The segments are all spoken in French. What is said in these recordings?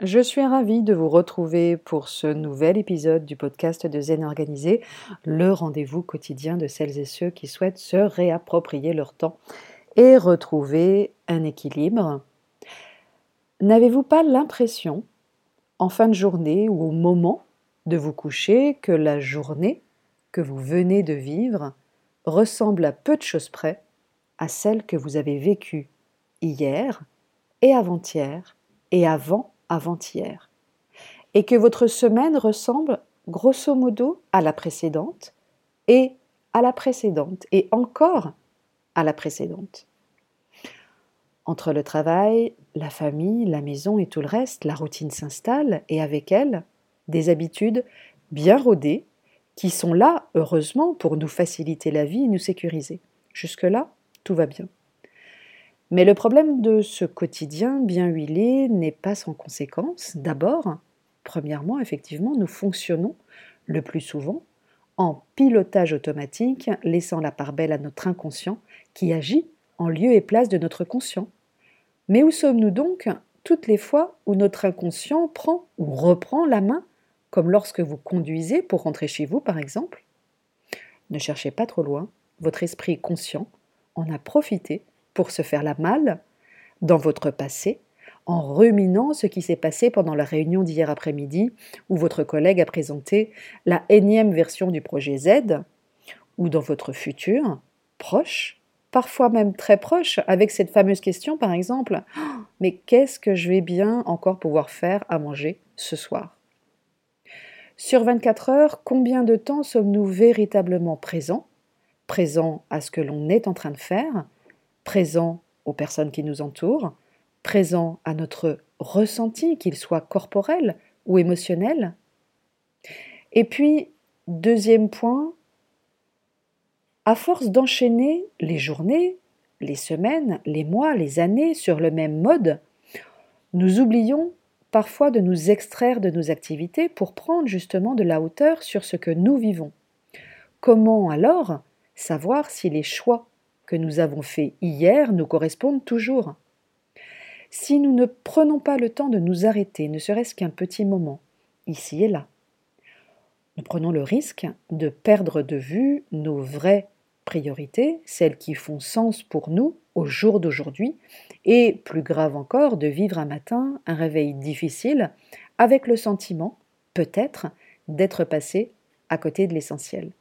Je suis ravie de vous retrouver pour ce nouvel épisode du podcast de Zen Organisé, le rendez-vous quotidien de celles et ceux qui souhaitent se réapproprier leur temps et retrouver un équilibre. N'avez-vous pas l'impression, en fin de journée ou au moment de vous coucher, que la journée que vous venez de vivre ressemble à peu de choses près à celle que vous avez vécue hier et avant-hier et avant avant-hier, et que votre semaine ressemble grosso modo à la précédente, et à la précédente, et encore à la précédente. Entre le travail, la famille, la maison et tout le reste, la routine s'installe, et avec elle, des habitudes bien rodées, qui sont là, heureusement, pour nous faciliter la vie et nous sécuriser. Jusque-là, tout va bien. Mais le problème de ce quotidien bien huilé n'est pas sans conséquence. D'abord, premièrement, effectivement, nous fonctionnons le plus souvent en pilotage automatique, laissant la part belle à notre inconscient qui agit en lieu et place de notre conscient. Mais où sommes-nous donc toutes les fois où notre inconscient prend ou reprend la main, comme lorsque vous conduisez pour rentrer chez vous par exemple? Ne cherchez pas trop loin, votre esprit conscient en a profité pour se faire la malle dans votre passé en ruminant ce qui s'est passé pendant la réunion d'hier après-midi où votre collègue a présenté la énième version du projet Z, ou dans votre futur, proche, parfois même très proche, avec cette fameuse question par exemple oh, Mais qu'est-ce que je vais bien encore pouvoir faire à manger ce soir? Sur 24 heures, combien de temps sommes-nous véritablement présents Présents à ce que l'on est en train de faire présent aux personnes qui nous entourent, présent à notre ressenti, qu'il soit corporel ou émotionnel. Et puis, deuxième point, à force d'enchaîner les journées, les semaines, les mois, les années sur le même mode, nous oublions parfois de nous extraire de nos activités pour prendre justement de la hauteur sur ce que nous vivons. Comment alors savoir si les choix que nous avons fait hier nous correspondent toujours. Si nous ne prenons pas le temps de nous arrêter, ne serait-ce qu'un petit moment, ici et là, nous prenons le risque de perdre de vue nos vraies priorités, celles qui font sens pour nous au jour d'aujourd'hui, et plus grave encore, de vivre un matin un réveil difficile avec le sentiment, peut-être, d'être passé à côté de l'essentiel.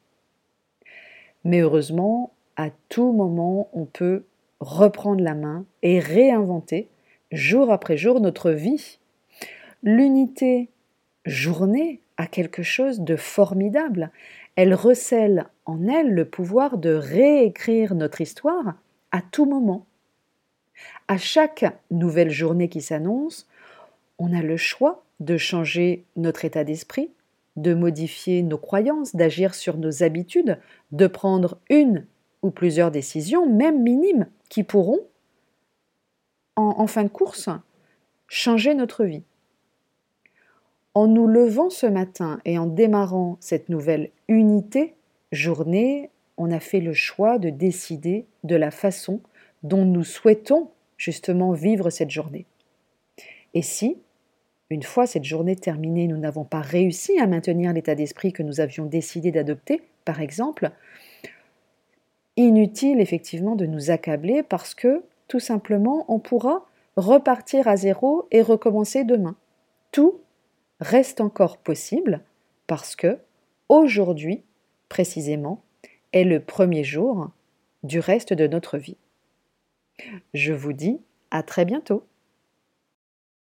Mais heureusement, à tout moment, on peut reprendre la main et réinventer jour après jour notre vie. L'unité journée a quelque chose de formidable. Elle recèle en elle le pouvoir de réécrire notre histoire à tout moment. À chaque nouvelle journée qui s'annonce, on a le choix de changer notre état d'esprit, de modifier nos croyances, d'agir sur nos habitudes, de prendre une ou plusieurs décisions, même minimes, qui pourront, en, fin de course, changer notre vie. En nous levant ce matin et en démarrant cette nouvelle unité, journée, on a fait le choix de décider de la façon dont nous souhaitons justement vivre cette journée. Et si, une fois cette journée terminée, nous n'avons pas réussi à maintenir l'état d'esprit que nous avions décidé d'adopter, par exemple, inutile effectivement de nous accabler parce que tout simplement on pourra repartir à zéro et recommencer demain. Tout reste encore possible parce que aujourd'hui, précisément, est le premier jour du reste de notre vie. Je vous dis à très bientôt.